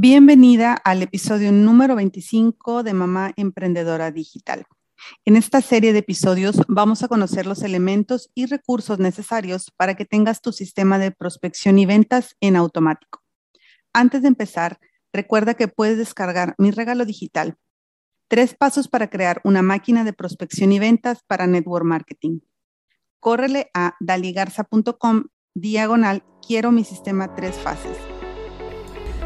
Bienvenida al episodio número 25 de Mamá Emprendedora Digital. En esta serie de episodios vamos a conocer los elementos y recursos necesarios para que tengas tu sistema de prospección y ventas en automático. Antes de empezar, recuerda que puedes descargar mi regalo digital. Tres pasos para crear una máquina de prospección y ventas para network marketing. Córrele a daligarza.com diagonal quiero mi sistema tres fases.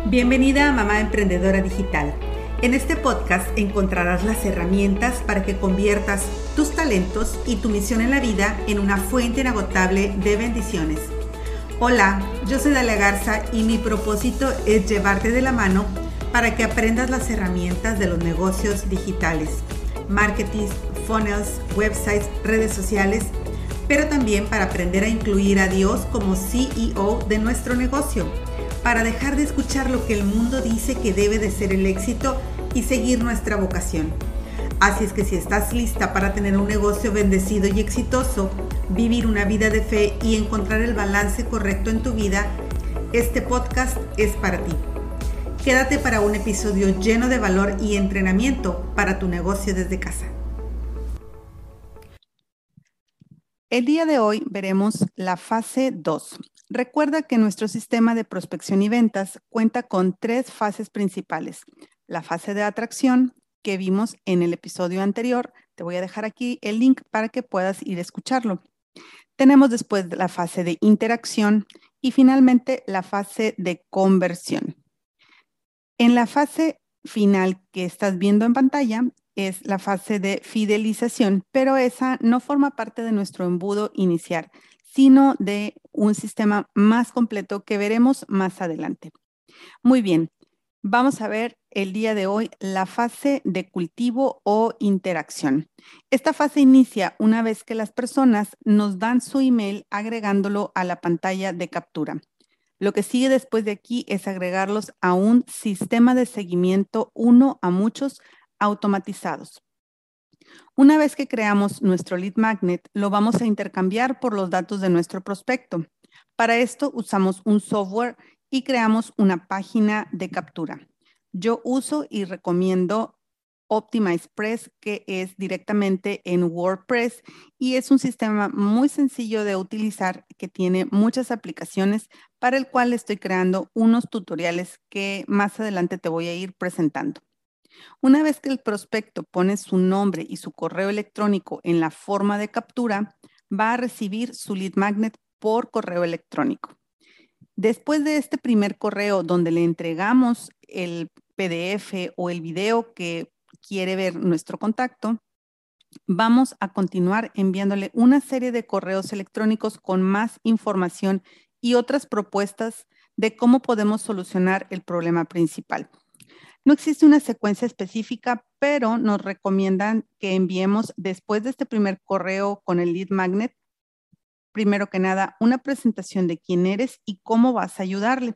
Bienvenida a Mamá Emprendedora Digital. En este podcast encontrarás las herramientas para que conviertas tus talentos y tu misión en la vida en una fuente inagotable de bendiciones. Hola, yo soy Dalia Garza y mi propósito es llevarte de la mano para que aprendas las herramientas de los negocios digitales, marketing, funnels, websites, redes sociales, pero también para aprender a incluir a Dios como CEO de nuestro negocio para dejar de escuchar lo que el mundo dice que debe de ser el éxito y seguir nuestra vocación. Así es que si estás lista para tener un negocio bendecido y exitoso, vivir una vida de fe y encontrar el balance correcto en tu vida, este podcast es para ti. Quédate para un episodio lleno de valor y entrenamiento para tu negocio desde casa. El día de hoy veremos la fase 2, Recuerda que nuestro sistema de prospección y ventas cuenta con tres fases principales. La fase de atracción que vimos en el episodio anterior. Te voy a dejar aquí el link para que puedas ir a escucharlo. Tenemos después la fase de interacción y finalmente la fase de conversión. En la fase final que estás viendo en pantalla es la fase de fidelización, pero esa no forma parte de nuestro embudo inicial, sino de un sistema más completo que veremos más adelante. Muy bien, vamos a ver el día de hoy la fase de cultivo o interacción. Esta fase inicia una vez que las personas nos dan su email agregándolo a la pantalla de captura. Lo que sigue después de aquí es agregarlos a un sistema de seguimiento uno a muchos automatizados. Una vez que creamos nuestro lead magnet, lo vamos a intercambiar por los datos de nuestro prospecto. Para esto usamos un software y creamos una página de captura. Yo uso y recomiendo OptimizePress, que es directamente en WordPress y es un sistema muy sencillo de utilizar que tiene muchas aplicaciones para el cual estoy creando unos tutoriales que más adelante te voy a ir presentando. Una vez que el prospecto pone su nombre y su correo electrónico en la forma de captura, va a recibir su lead magnet por correo electrónico. Después de este primer correo donde le entregamos el PDF o el video que quiere ver nuestro contacto, vamos a continuar enviándole una serie de correos electrónicos con más información y otras propuestas de cómo podemos solucionar el problema principal. No existe una secuencia específica, pero nos recomiendan que enviemos después de este primer correo con el lead magnet, primero que nada, una presentación de quién eres y cómo vas a ayudarle.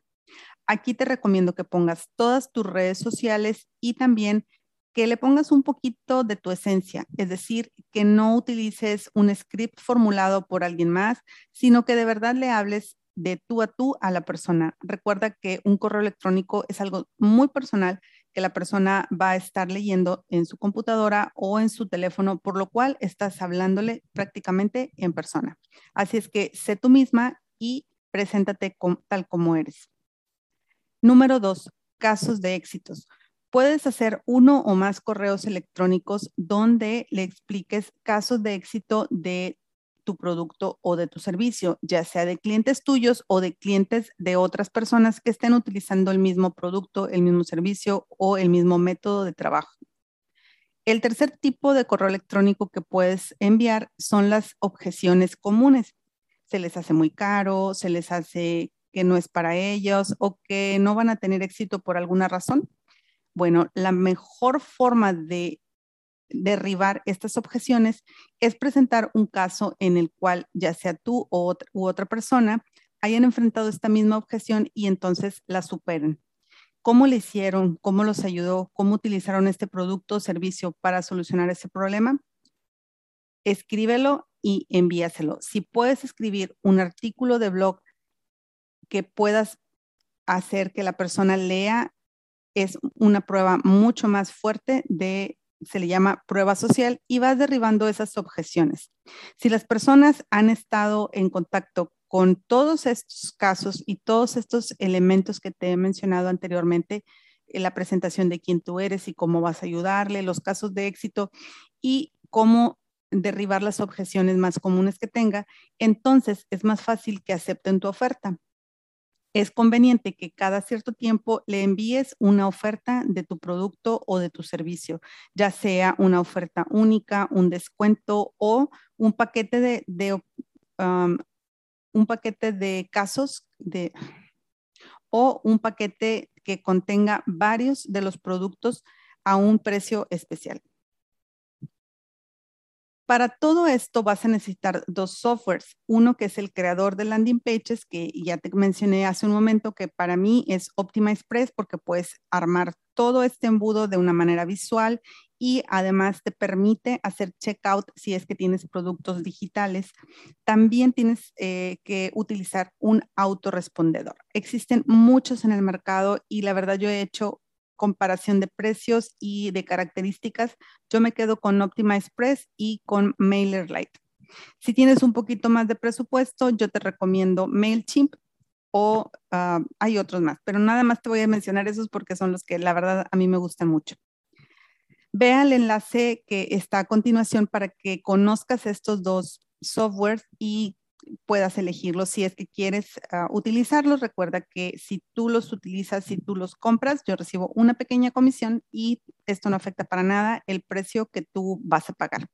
Aquí te recomiendo que pongas todas tus redes sociales y también que le pongas un poquito de tu esencia, es decir, que no utilices un script formulado por alguien más, sino que de verdad le hables de tú a tú a la persona. Recuerda que un correo electrónico es algo muy personal que la persona va a estar leyendo en su computadora o en su teléfono, por lo cual estás hablándole prácticamente en persona. Así es que sé tú misma y preséntate tal como eres. Número dos, casos de éxitos. Puedes hacer uno o más correos electrónicos donde le expliques casos de éxito de tu producto o de tu servicio, ya sea de clientes tuyos o de clientes de otras personas que estén utilizando el mismo producto, el mismo servicio o el mismo método de trabajo. El tercer tipo de correo electrónico que puedes enviar son las objeciones comunes. Se les hace muy caro, se les hace que no es para ellos o que no van a tener éxito por alguna razón. Bueno, la mejor forma de derribar estas objeciones es presentar un caso en el cual ya sea tú o u otra persona hayan enfrentado esta misma objeción y entonces la superen. ¿Cómo le hicieron? ¿Cómo los ayudó? ¿Cómo utilizaron este producto o servicio para solucionar ese problema? Escríbelo y envíaselo. Si puedes escribir un artículo de blog que puedas hacer que la persona lea es una prueba mucho más fuerte de, se le llama prueba social y vas derribando esas objeciones. Si las personas han estado en contacto con todos estos casos y todos estos elementos que te he mencionado anteriormente, eh, la presentación de quién tú eres y cómo vas a ayudarle, los casos de éxito y cómo derribar las objeciones más comunes que tenga, entonces es más fácil que acepten tu oferta. Es conveniente que cada cierto tiempo le envíes una oferta de tu producto o de tu servicio, ya sea una oferta única, un descuento o un paquete de, un paquete de casos de, o un paquete que contenga varios de los productos a un precio especial. Para todo esto vas a necesitar dos softwares. Uno que es el creador de landing pages, que ya te mencioné hace un momento que para mí es Express porque puedes armar todo este embudo de una manera visual y además te permite hacer checkout si es que tienes productos digitales. También tienes eh, que utilizar un autorrespondedor. Existen muchos en el mercado y la verdad yo he hecho comparación de precios y de características, yo me quedo con Optima Express y con MailerLite. Si tienes un poquito más de presupuesto, yo te recomiendo MailChimp o ah, hay otros más, pero nada más te voy a mencionar esos porque son los que la verdad a mí me gustan mucho. Vea el enlace que está a continuación para que conozcas estos dos softwares y puedas elegirlos si es que quieres ah, utilizarlos. Recuerda que si tú los utilizas, si tú los compras, yo recibo una pequeña comisión y esto no afecta para nada el precio que tú vas a pagar.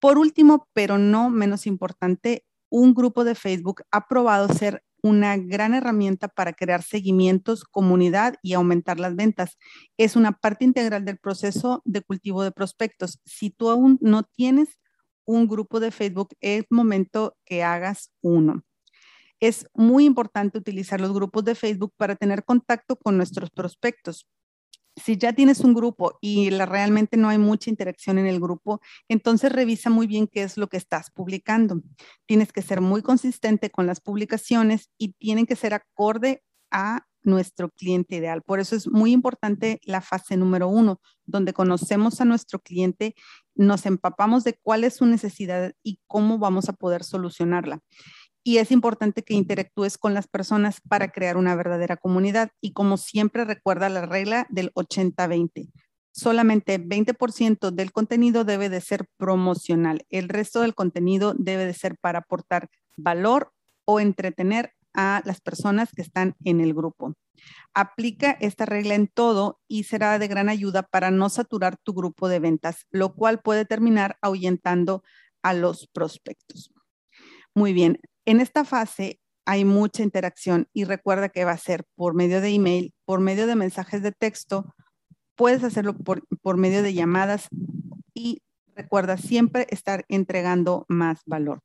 Por último, pero no menos importante, un grupo de Facebook ha probado ser una gran herramienta para crear seguimientos, comunidad y aumentar las ventas. Es una parte integral del proceso de cultivo de prospectos. Si tú aún no tienes un grupo de Facebook, es momento que hagas uno. Es muy importante utilizar los grupos de Facebook para tener contacto con nuestros prospectos. Si ya tienes un grupo y realmente no hay mucha interacción en el grupo, entonces revisa muy bien qué es lo que estás publicando. Tienes que ser muy consistente con las publicaciones y tienen que ser acorde a nuestro cliente ideal. Por eso es muy importante la fase número uno, donde conocemos a nuestro cliente, nos empapamos de cuál es su necesidad y cómo vamos a poder solucionarla. Y es importante que interactúes con las personas para crear una verdadera comunidad. Y como siempre, recuerda la regla del 80-20 solamente 20% del contenido debe de ser promocional. El resto del contenido debe de ser para aportar valor o entretener a las personas que están en el grupo. Aplica esta regla en todo y será de gran ayuda para no saturar tu grupo de ventas, lo cual puede terminar ahuyentando a los prospectos. Muy bien, en esta fase hay mucha interacción y recuerda que va a ser por medio de email, por medio de mensajes de texto, puedes hacerlo por, por medio de llamadas y recuerda siempre estar entregando más valor.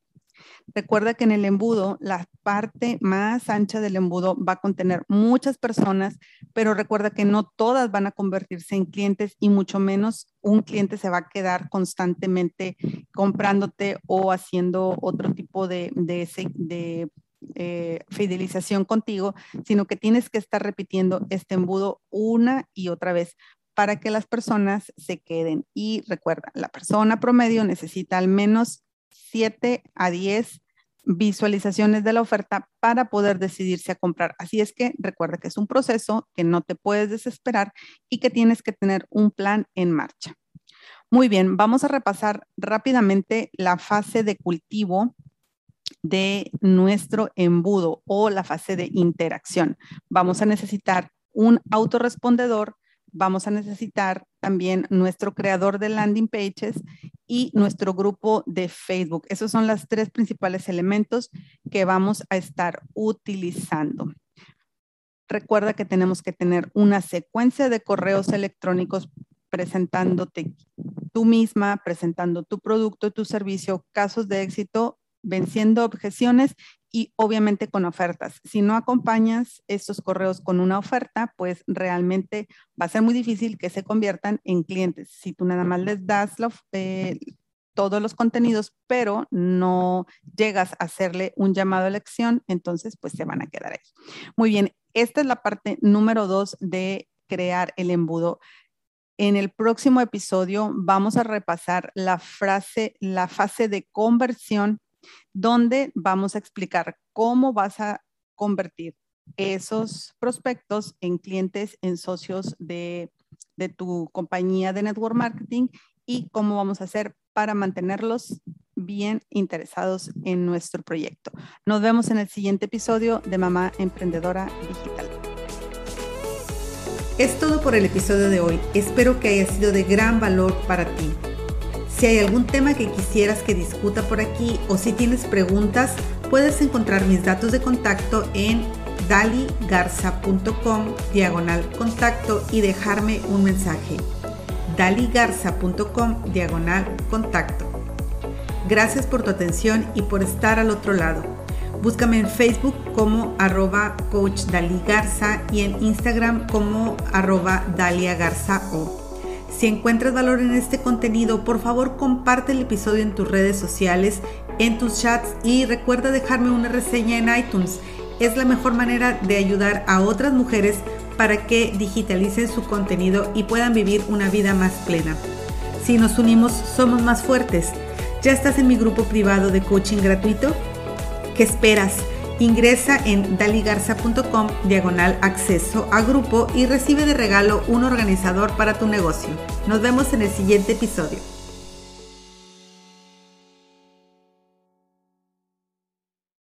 Recuerda que en el embudo, la parte más ancha del embudo va a contener muchas personas, pero recuerda que no todas van a convertirse en clientes y mucho menos un cliente se va a quedar constantemente comprándote o haciendo otro tipo de, de, eh, fidelización contigo, sino que tienes que estar repitiendo este embudo una y otra vez para que las personas se queden. Y recuerda, la persona promedio necesita al menos 7 a 10 visualizaciones de la oferta para poder decidirse a comprar. Así es que recuerda que es un proceso que no te puedes desesperar y que tienes que tener un plan en marcha. Muy bien, vamos a repasar rápidamente la fase de cultivo de nuestro embudo o la fase de interacción. Vamos a necesitar un autorrespondedor vamos a necesitar también nuestro creador de landing pages y nuestro grupo de Facebook. Esos son los tres principales elementos que vamos a estar utilizando. Recuerda que tenemos que tener una secuencia de correos electrónicos presentándote tú misma, presentando tu producto, tu servicio, casos de éxito, venciendo objeciones y obviamente con ofertas. Si no acompañas estos correos con una oferta, pues realmente va a ser muy difícil que se conviertan en clientes. Si tú nada más les das eh, todos los contenidos, pero no llegas a hacerle un llamado a elección, entonces pues se van a quedar ahí. Muy bien, esta es la parte número dos de crear el embudo. En el próximo episodio vamos a repasar la frase, la fase de conversión, donde vamos a explicar cómo vas a convertir esos prospectos en clientes, en socios de, de tu compañía de network marketing y cómo vamos a hacer para mantenerlos bien interesados en nuestro proyecto. Nos vemos en el siguiente episodio de Mamá Emprendedora Digital. Es todo por el episodio de hoy. Espero que haya sido de gran valor para ti. Si hay algún tema que quisieras que discuta por aquí o si tienes preguntas, puedes encontrar mis datos de contacto en daligarza.com diagonal contacto y dejarme un mensaje. daligarza.com diagonal contacto. Gracias por tu atención y por estar al otro lado. Búscame en Facebook como arroba coach Garza y en Instagram como arroba Dalia Garza O. Si encuentras valor en este contenido, por favor comparte el episodio en tus redes sociales, en tus chats y recuerda dejarme una reseña en iTunes. Es la mejor manera de ayudar a otras mujeres para que digitalicen su contenido y puedan vivir una vida más plena. Si nos unimos, somos más fuertes. ¿Ya estás en mi grupo privado de coaching gratuito? ¿Qué esperas? Ingresa en daligarza.com diagonal acceso a grupo y recibe de regalo un organizador para tu negocio. Nos vemos en el siguiente episodio.